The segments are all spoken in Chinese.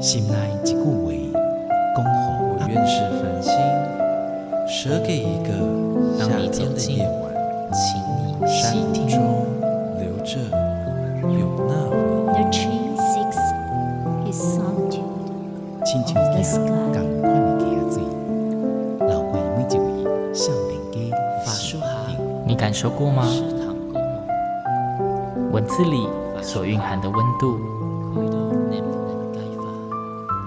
心内一句话，恭候我愿是繁星，舍给一个夏天的夜晚，请你山中留着有那回忆。The tree seeks his solitude 亲像一个同款的溪仔水，流过每一位少年家法书行，你感受过吗？文字里所蕴含的温度，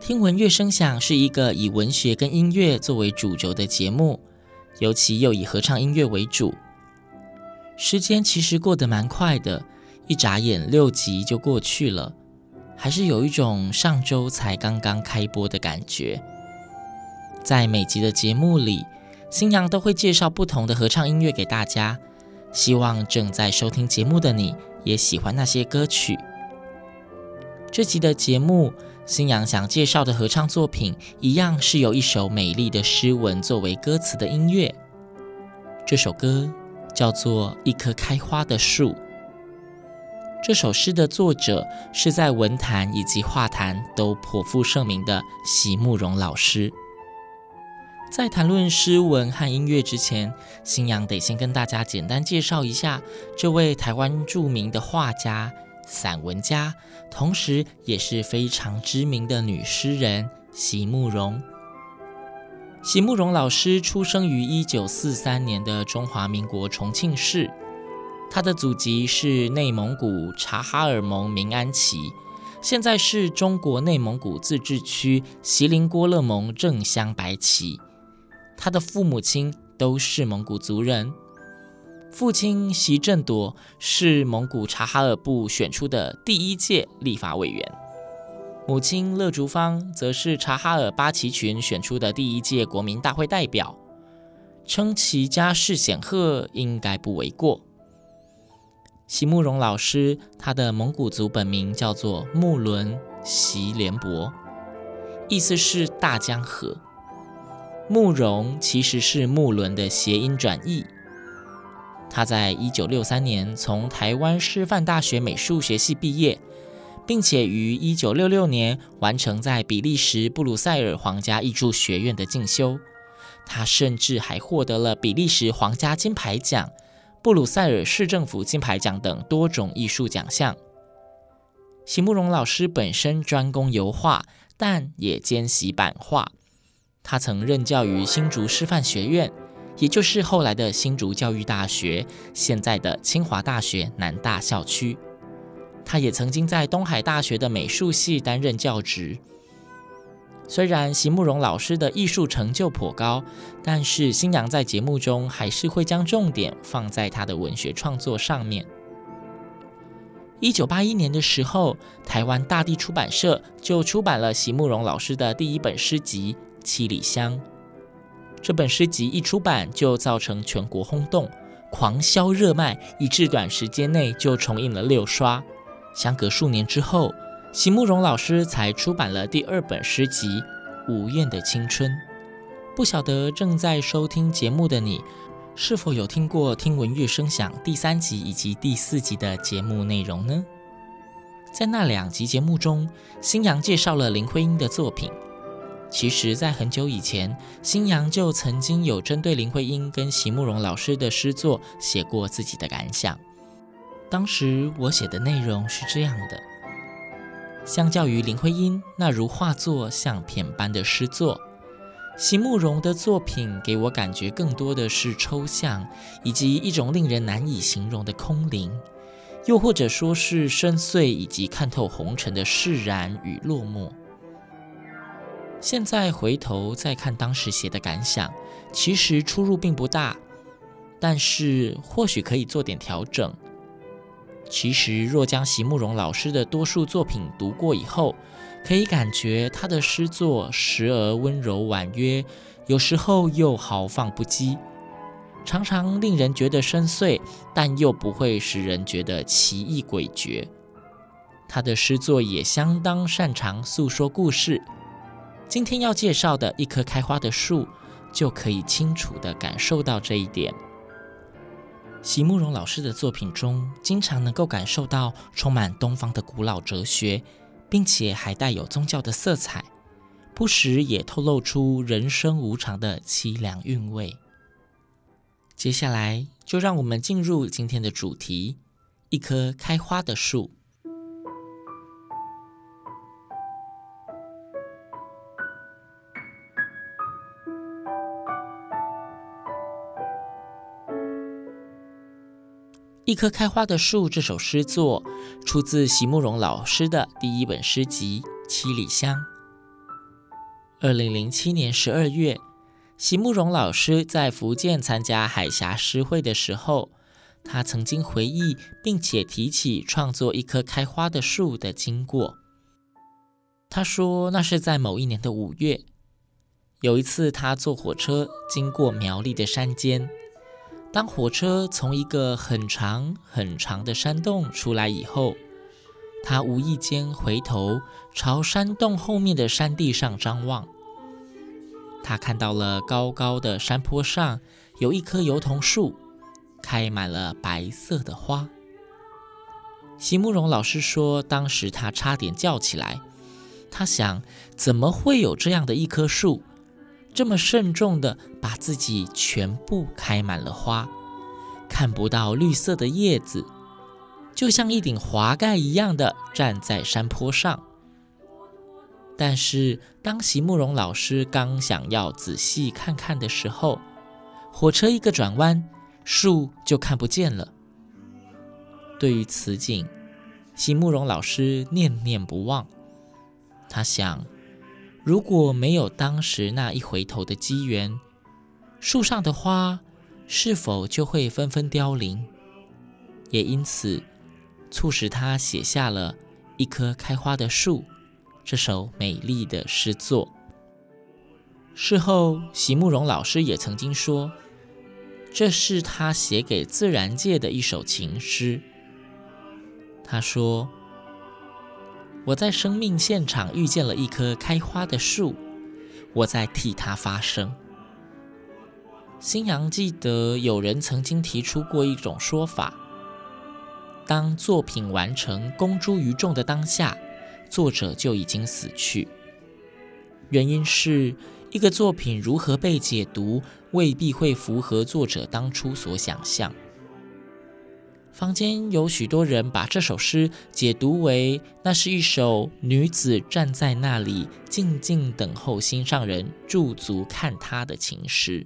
听闻乐声响是一个以文学跟音乐作为主轴的节目，尤其又以合唱音乐为主。时间其实过得蛮快的，一眨眼六集就过去了，还是有一种上周才刚刚开播的感觉。在每集的节目里，新娘都会介绍不同的合唱音乐给大家，希望正在收听节目的你也喜欢那些歌曲。这集的节目，星洋想介绍的合唱作品，一样是由一首美丽的诗文作为歌词的音乐。这首歌叫做《一棵开花的树》。这首诗的作者是在文坛以及画坛都颇负盛名的席慕蓉老师。在谈论诗文和音乐之前，星洋得先跟大家简单介绍一下这位台湾著名的画家、散文家，同时也是非常知名的女诗人席慕蓉。席慕蓉老师出生于一九四三年的中华民国重庆市，她的祖籍是内蒙古察哈尔盟明安旗，现在是中国内蒙古自治区锡林郭勒盟正镶白旗。他的父母亲都是蒙古族人，父亲席振铎是蒙古察哈尔部选出的第一届立法委员，母亲乐竹芳则是察哈尔八旗群选出的第一届国民大会代表，称其家世显赫应该不为过。席慕蓉老师，他的蒙古族本名叫做木伦席连博，意思是大江河。慕容其实是木伦的谐音转译。他在一九六三年从台湾师范大学美术学系毕业，并且于一九六六年完成在比利时布鲁塞尔皇家艺术学院的进修。他甚至还获得了比利时皇家金牌奖、布鲁塞尔市政府金牌奖等多种艺术奖项。席慕蓉老师本身专攻油画，但也兼习版画。他曾任教于新竹师范学院，也就是后来的新竹教育大学，现在的清华大学南大校区。他也曾经在东海大学的美术系担任教职。虽然席慕蓉老师的艺术成就颇高，但是新娘在节目中还是会将重点放在他的文学创作上面。一九八一年的时候，台湾大地出版社就出版了席慕蓉老师的第一本诗集。七里香这本诗集一出版就造成全国轰动，狂销热卖，以致短时间内就重印了六刷。相隔数年之后，席慕蓉老师才出版了第二本诗集《无怨的青春》。不晓得正在收听节目的你，是否有听过《听闻乐声响》第三集以及第四集的节目内容呢？在那两集节目中，新阳介绍了林徽因的作品。其实，在很久以前，新阳就曾经有针对林徽因跟席慕蓉老师的诗作写过自己的感想。当时我写的内容是这样的：相较于林徽因那如画作、相片般的诗作，席慕蓉的作品给我感觉更多的是抽象，以及一种令人难以形容的空灵，又或者说是深邃以及看透红尘的释然与落寞。现在回头再看当时写的感想，其实出入并不大，但是或许可以做点调整。其实，若将席慕蓉老师的多数作品读过以后，可以感觉他的诗作时而温柔婉约，有时候又豪放不羁，常常令人觉得深邃，但又不会使人觉得奇异诡谲。他的诗作也相当擅长诉说故事。今天要介绍的一棵开花的树，就可以清楚地感受到这一点。席慕蓉老师的作品中，经常能够感受到充满东方的古老哲学，并且还带有宗教的色彩，不时也透露出人生无常的凄凉韵味。接下来，就让我们进入今天的主题——一棵开花的树。一棵开花的树这首诗作出自席慕蓉老师的第一本诗集《七里香》。二零零七年十二月，席慕蓉老师在福建参加海峡诗会的时候，他曾经回忆并且提起创作一棵开花的树的经过。他说，那是在某一年的五月，有一次他坐火车经过苗栗的山间。当火车从一个很长很长的山洞出来以后，他无意间回头朝山洞后面的山地上张望。他看到了高高的山坡上有一棵油桐树，开满了白色的花。席慕蓉老师说，当时他差点叫起来。他想，怎么会有这样的一棵树？这么慎重地把自己全部开满了花，看不到绿色的叶子，就像一顶华盖一样的站在山坡上。但是，当席慕蓉老师刚想要仔细看看的时候，火车一个转弯，树就看不见了。对于此景，席慕蓉老师念念不忘。他想。如果没有当时那一回头的机缘，树上的花是否就会纷纷凋零？也因此，促使他写下了一棵开花的树这首美丽的诗作。事后，席慕蓉老师也曾经说，这是他写给自然界的一首情诗。他说。我在生命现场遇见了一棵开花的树，我在替它发声。新阳记得有人曾经提出过一种说法：当作品完成、公诸于众的当下，作者就已经死去。原因是一个作品如何被解读，未必会符合作者当初所想象。坊间有许多人把这首诗解读为，那是一首女子站在那里静静等候心上人驻足看她的情诗。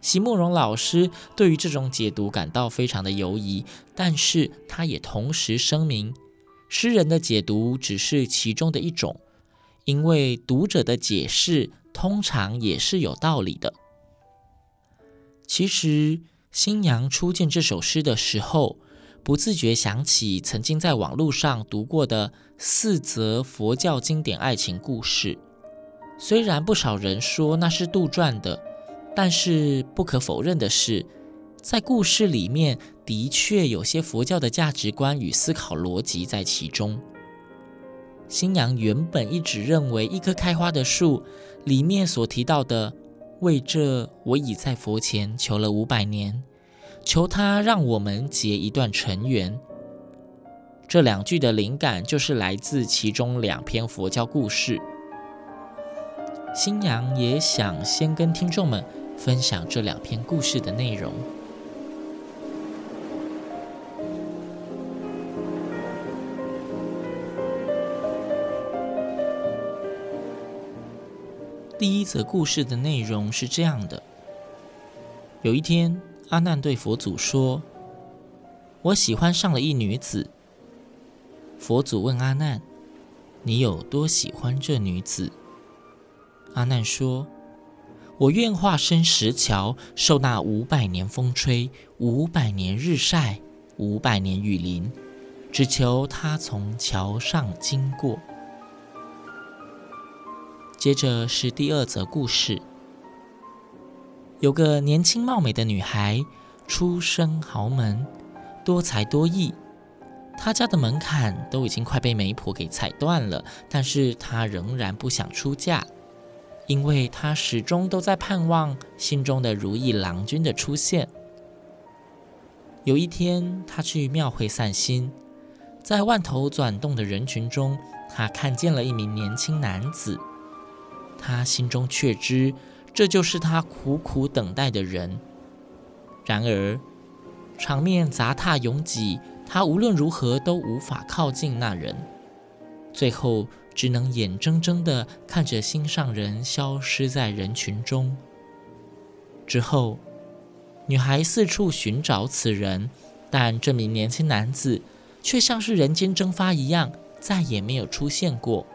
席慕蓉老师对于这种解读感到非常的犹疑，但是他也同时声明，诗人的解读只是其中的一种，因为读者的解释通常也是有道理的。其实。新娘初见这首诗的时候，不自觉想起曾经在网络上读过的四则佛教经典爱情故事。虽然不少人说那是杜撰的，但是不可否认的是，在故事里面的确有些佛教的价值观与思考逻辑在其中。新娘原本一直认为一棵开花的树里面所提到的。为这，我已在佛前求了五百年，求他让我们结一段尘缘。这两句的灵感就是来自其中两篇佛教故事。新娘也想先跟听众们分享这两篇故事的内容。第一则故事的内容是这样的：有一天，阿难对佛祖说：“我喜欢上了一女子。”佛祖问阿难：“你有多喜欢这女子？”阿难说：“我愿化身石桥，受那五百年风吹，五百年日晒，五百年雨淋，只求她从桥上经过。接着是第二则故事。有个年轻貌美的女孩，出身豪门，多才多艺。她家的门槛都已经快被媒婆给踩断了，但是她仍然不想出嫁，因为她始终都在盼望心中的如意郎君的出现。有一天，她去庙会散心，在万头攒动的人群中，她看见了一名年轻男子。他心中却知，这就是他苦苦等待的人。然而，场面杂沓拥挤，他无论如何都无法靠近那人。最后，只能眼睁睁地看着心上人消失在人群中。之后，女孩四处寻找此人，但这名年轻男子却像是人间蒸发一样，再也没有出现过。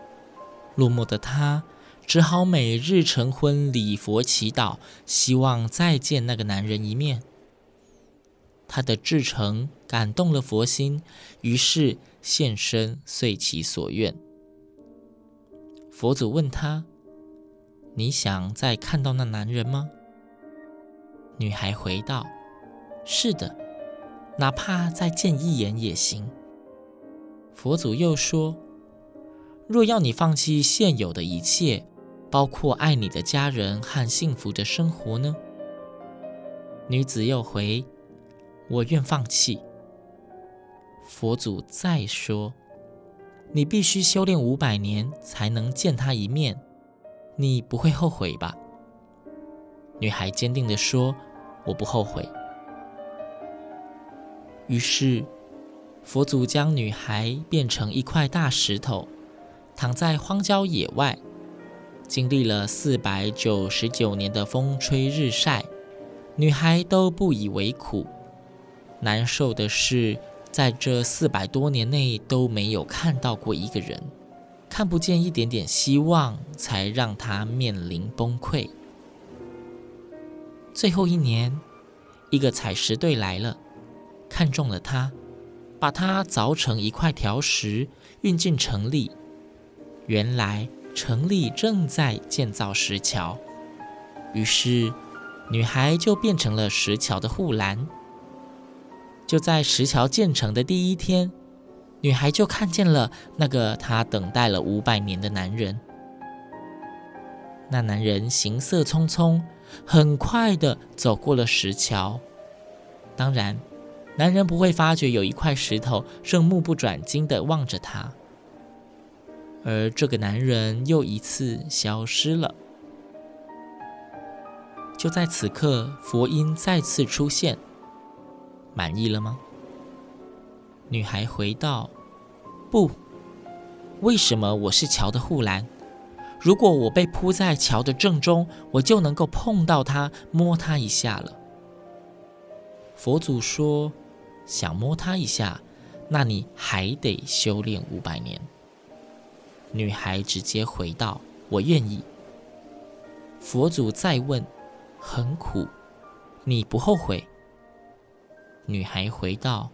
落寞的她。只好每日晨昏礼佛祈祷，希望再见那个男人一面。他的至诚感动了佛心，于是现身遂其所愿。佛祖问他：“你想再看到那男人吗？”女孩回道：“是的，哪怕再见一眼也行。”佛祖又说：“若要你放弃现有的一切，”包括爱你的家人和幸福的生活呢？女子又回：“我愿放弃。”佛祖再说：“你必须修炼五百年才能见他一面，你不会后悔吧？”女孩坚定地说：“我不后悔。”于是，佛祖将女孩变成一块大石头，躺在荒郊野外。经历了四百九十九年的风吹日晒，女孩都不以为苦。难受的是，在这四百多年内都没有看到过一个人，看不见一点点希望，才让她面临崩溃。最后一年，一个采石队来了，看中了她，把她凿成一块条石，运进城里。原来。城里正在建造石桥，于是女孩就变成了石桥的护栏。就在石桥建成的第一天，女孩就看见了那个她等待了五百年的男人。那男人行色匆匆，很快地走过了石桥。当然，男人不会发觉有一块石头正目不转睛地望着他。而这个男人又一次消失了。就在此刻，佛音再次出现。满意了吗？女孩回道：“不。为什么我是桥的护栏？如果我被铺在桥的正中，我就能够碰到他，摸他一下了。”佛祖说：“想摸他一下，那你还得修炼五百年。”女孩直接回道：“我愿意。”佛祖再问：“很苦，你不后悔？”女孩回道：“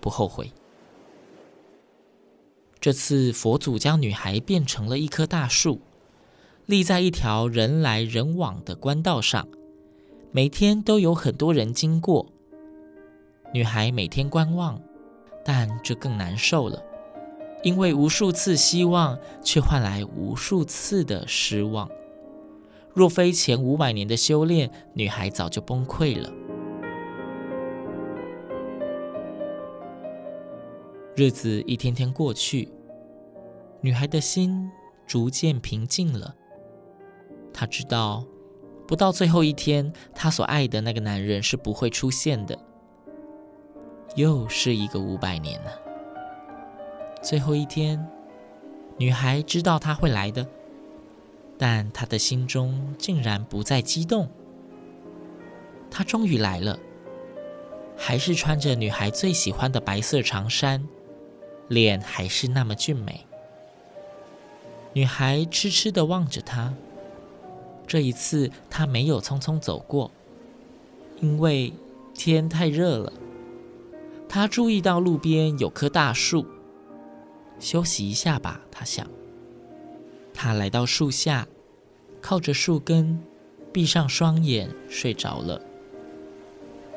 不后悔。”这次佛祖将女孩变成了一棵大树，立在一条人来人往的官道上，每天都有很多人经过。女孩每天观望，但这更难受了。因为无数次希望，却换来无数次的失望。若非前五百年的修炼，女孩早就崩溃了。日子一天天过去，女孩的心逐渐平静了。她知道，不到最后一天，她所爱的那个男人是不会出现的。又是一个五百年了。最后一天，女孩知道他会来的，但她的心中竟然不再激动。他终于来了，还是穿着女孩最喜欢的白色长衫，脸还是那么俊美。女孩痴痴地望着他，这一次他没有匆匆走过，因为天太热了。他注意到路边有棵大树，休息一下吧，他想。他来到树下，靠着树根，闭上双眼睡着了。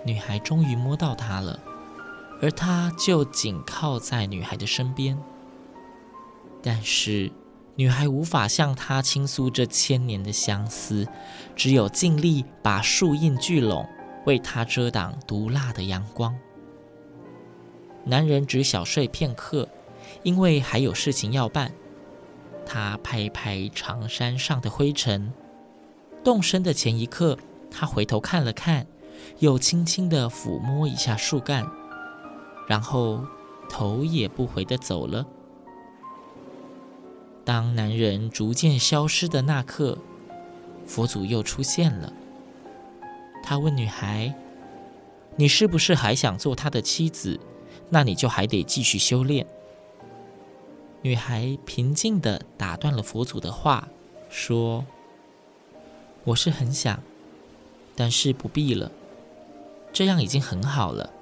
女孩终于摸到他了，而他就紧靠在女孩的身边。但是，女孩无法向他倾诉这千年的相思，只有尽力把树荫聚拢，为他遮挡毒辣的阳光。男人只小睡片刻，因为还有事情要办。他拍拍长衫上的灰尘，动身的前一刻，他回头看了看，又轻轻地抚摸一下树干，然后头也不回地走了。当男人逐渐消失的那刻，佛祖又出现了。他问女孩：“你是不是还想做他的妻子？”那你就还得继续修炼。女孩平静地打断了佛祖的话，说：“我是很想，但是不必了。这样已经很好了。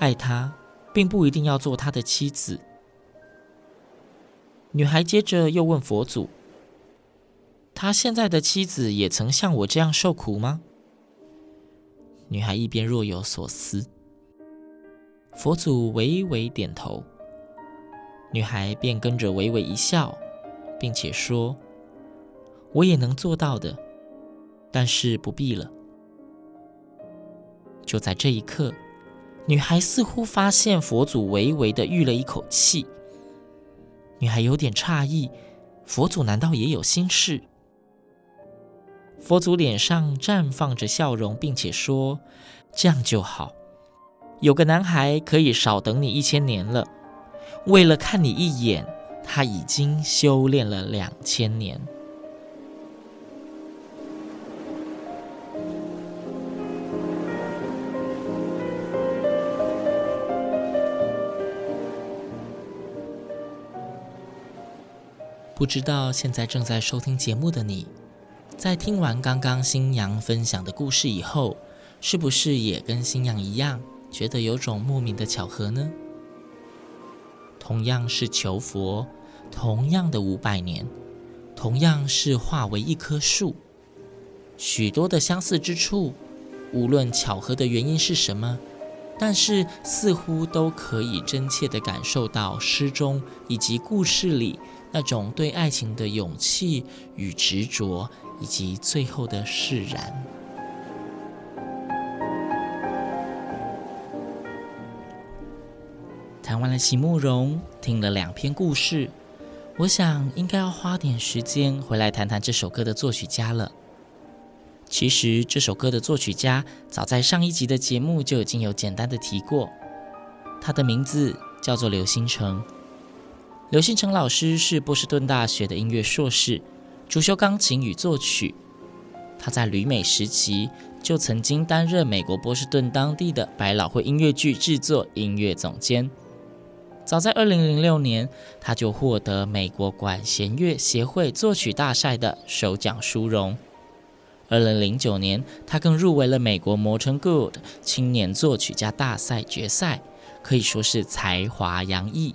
爱他，并不一定要做他的妻子。”女孩接着又问佛祖：“他现在的妻子也曾像我这样受苦吗？”女孩一边若有所思。佛祖微微点头，女孩便跟着微微一笑，并且说：“我也能做到的，但是不必了。”就在这一刻，女孩似乎发现佛祖微微的吁了一口气。女孩有点诧异，佛祖难道也有心事？佛祖脸上绽放着笑容，并且说：“这样就好。”有个男孩可以少等你一千年了，为了看你一眼，他已经修炼了两千年。不知道现在正在收听节目的你，在听完刚刚星洋分享的故事以后，是不是也跟星洋一样？觉得有种莫名的巧合呢？同样是求佛，同样的五百年，同样是化为一棵树，许多的相似之处，无论巧合的原因是什么，但是似乎都可以真切地感受到诗中以及故事里那种对爱情的勇气与执着，以及最后的释然。谈完了席慕蓉，听了两篇故事，我想应该要花点时间回来谈谈这首歌的作曲家了。其实这首歌的作曲家早在上一集的节目就已经有简单的提过，他的名字叫做刘星成。刘星成老师是波士顿大学的音乐硕士，主修钢琴与作曲。他在旅美时期就曾经担任美国波士顿当地的百老汇音乐剧制作音乐总监。早在二零零六年，他就获得美国管弦乐协会作曲大赛的首奖殊荣。二零零九年，他更入围了美国摩城 Good 青年作曲家大赛决赛，可以说是才华洋溢。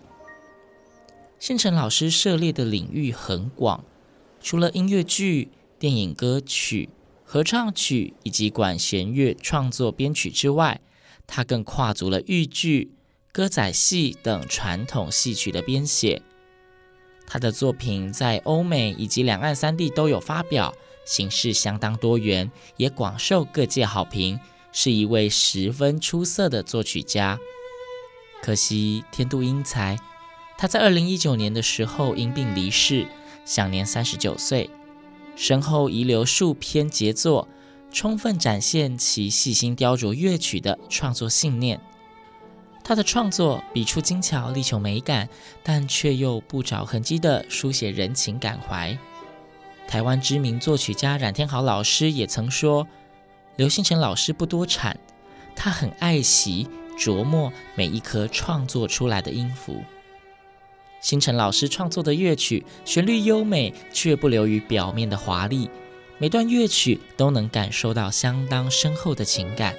兴成老师涉猎的领域很广，除了音乐剧、电影歌曲、合唱曲以及管弦乐创作编曲之外，他更跨足了豫剧。歌仔戏等传统戏曲的编写，他的作品在欧美以及两岸三地都有发表，形式相当多元，也广受各界好评，是一位十分出色的作曲家。可惜天妒英才，他在二零一九年的时候因病离世，享年三十九岁，身后遗留数篇杰作，充分展现其细心雕琢乐曲的创作信念。他的创作笔触精巧，力求美感，但却又不着痕迹地书写人情感怀。台湾知名作曲家冉天豪老师也曾说，刘星辰老师不多产，他很爱惜琢磨每一颗创作出来的音符。星辰老师创作的乐曲旋律优美，却不流于表面的华丽，每段乐曲都能感受到相当深厚的情感。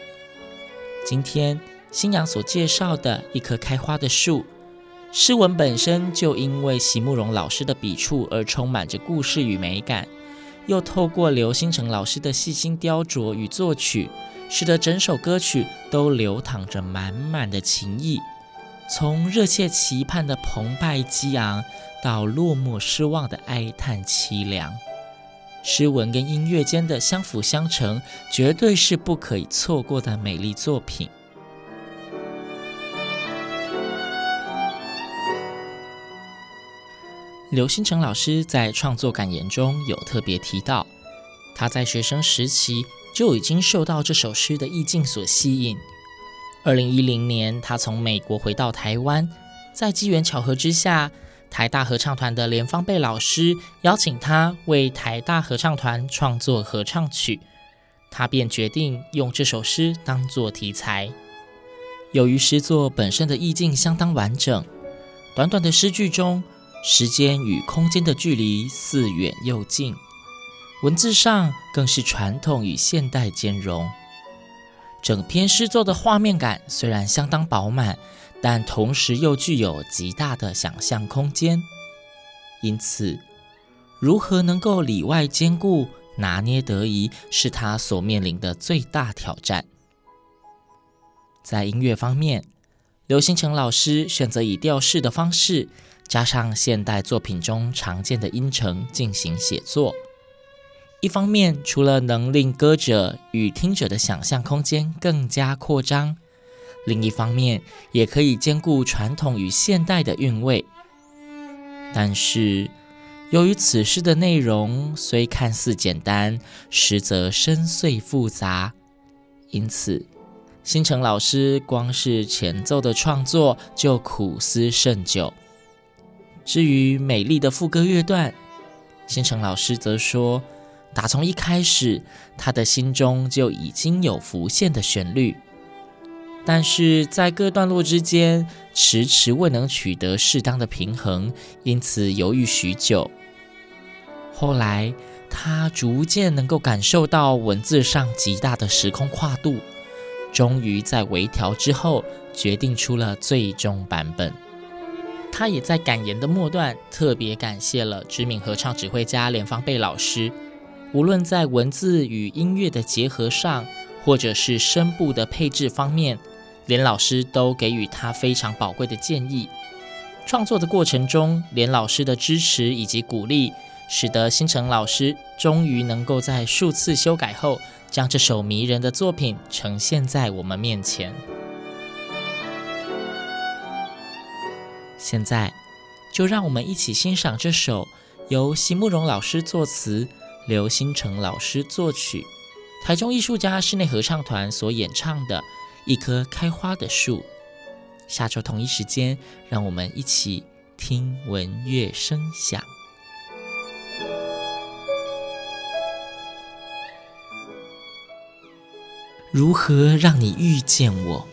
今天。新娘所介绍的一棵开花的树，诗文本身就因为席慕蓉老师的笔触而充满着故事与美感，又透过刘星成老师的细心雕琢与作曲，使得整首歌曲都流淌着满满的情意。从热切期盼的澎湃激昂，到落寞失望的哀叹凄凉，诗文跟音乐间的相辅相成，绝对是不可以错过的美丽作品。刘兴成老师在创作感言中有特别提到，他在学生时期就已经受到这首诗的意境所吸引。二零一零年，他从美国回到台湾，在机缘巧合之下，台大合唱团的连芳贝老师邀请他为台大合唱团创作合唱曲，他便决定用这首诗当作题材。由于诗作本身的意境相当完整，短短的诗句中，时间与空间的距离似远又近，文字上更是传统与现代兼容。整篇诗作的画面感虽然相当饱满，但同时又具有极大的想象空间。因此，如何能够里外兼顾、拿捏得宜，是他所面临的最大挑战。在音乐方面，刘兴成老师选择以调式的方式。加上现代作品中常见的音程进行写作，一方面除了能令歌者与听者的想象空间更加扩张，另一方面也可以兼顾传统与现代的韵味。但是，由于此诗的内容虽看似简单，实则深邃复杂，因此新成老师光是前奏的创作就苦思甚久。至于美丽的副歌乐段，新城老师则说，打从一开始，他的心中就已经有浮现的旋律，但是在各段落之间，迟迟未能取得适当的平衡，因此犹豫许久。后来，他逐渐能够感受到文字上极大的时空跨度，终于在微调之后，决定出了最终版本。他也在感言的末段特别感谢了知名合唱指挥家连芳贝老师，无论在文字与音乐的结合上，或者是声部的配置方面，连老师都给予他非常宝贵的建议。创作的过程中，连老师的支持以及鼓励，使得新成老师终于能够在数次修改后，将这首迷人的作品呈现在我们面前。现在，就让我们一起欣赏这首由席慕蓉老师作词、刘兴成老师作曲、台中艺术家室内合唱团所演唱的《一棵开花的树》。下周同一时间，让我们一起听闻乐声响。如何让你遇见我？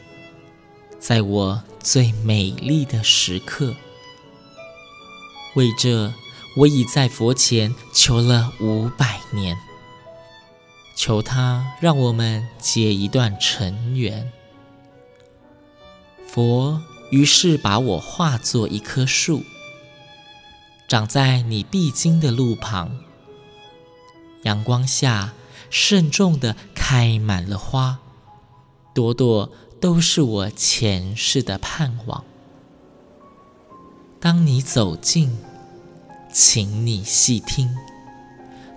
在我最美丽的时刻，为这我已在佛前求了五百年，求他让我们结一段尘缘。佛于是把我化作一棵树，长在你必经的路旁，阳光下慎重地开满了花，朵朵。都是我前世的盼望。当你走近，请你细听，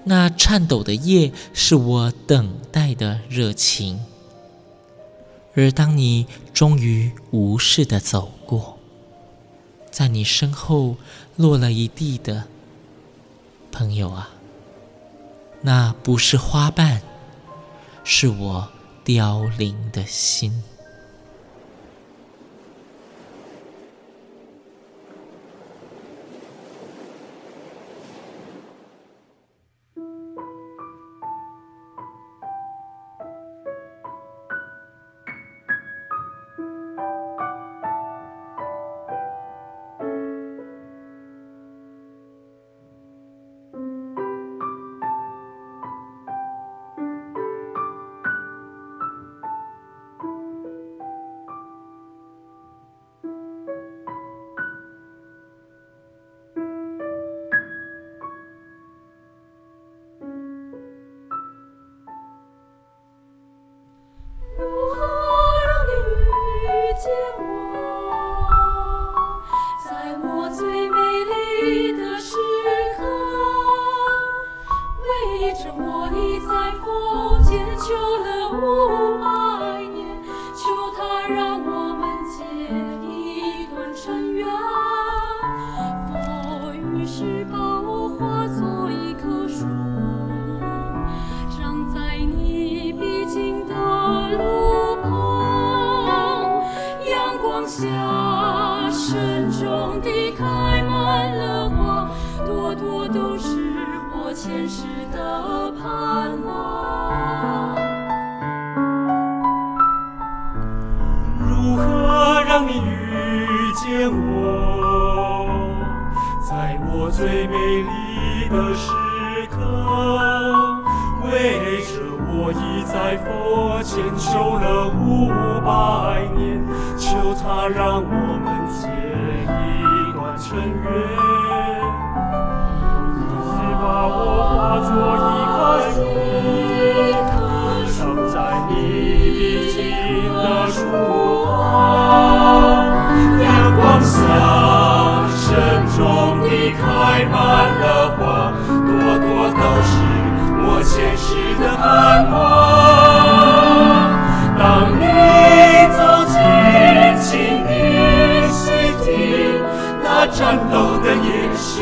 那颤抖的叶是我等待的热情。而当你终于无视的走过，在你身后落了一地的，朋友啊，那不是花瓣，是我凋零的心。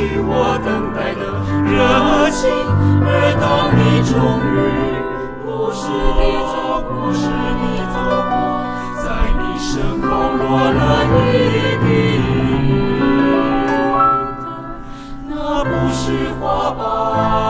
是我等待的热情。而当你终于故事地走过，故事地走过，在你身后落了一地，那不是花瓣。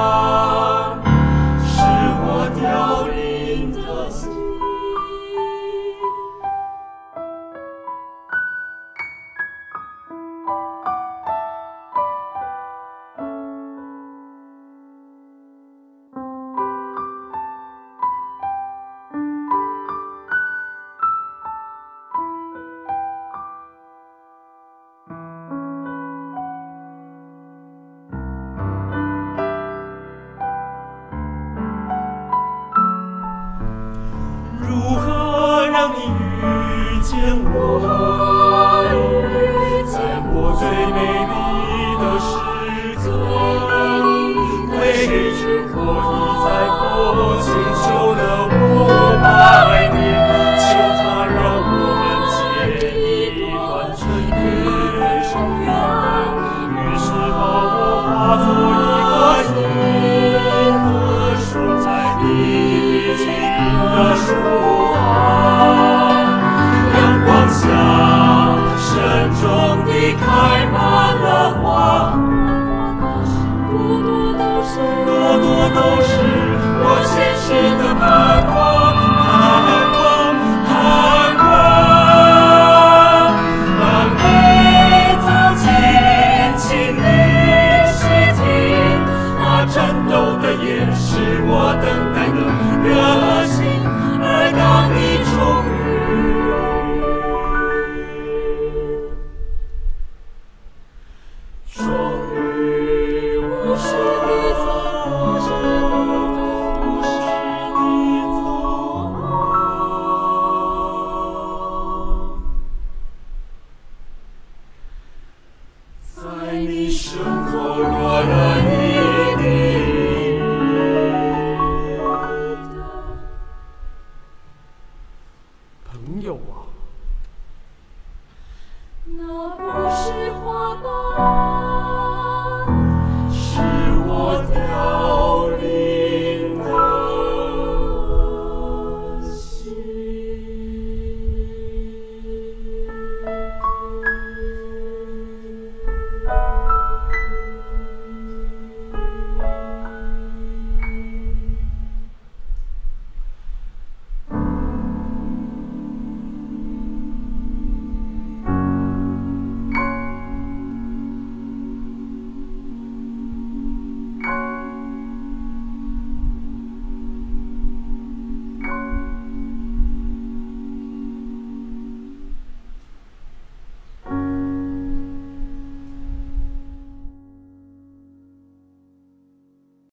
开满了花。朵朵都是朵朵都是我前世的她有啊。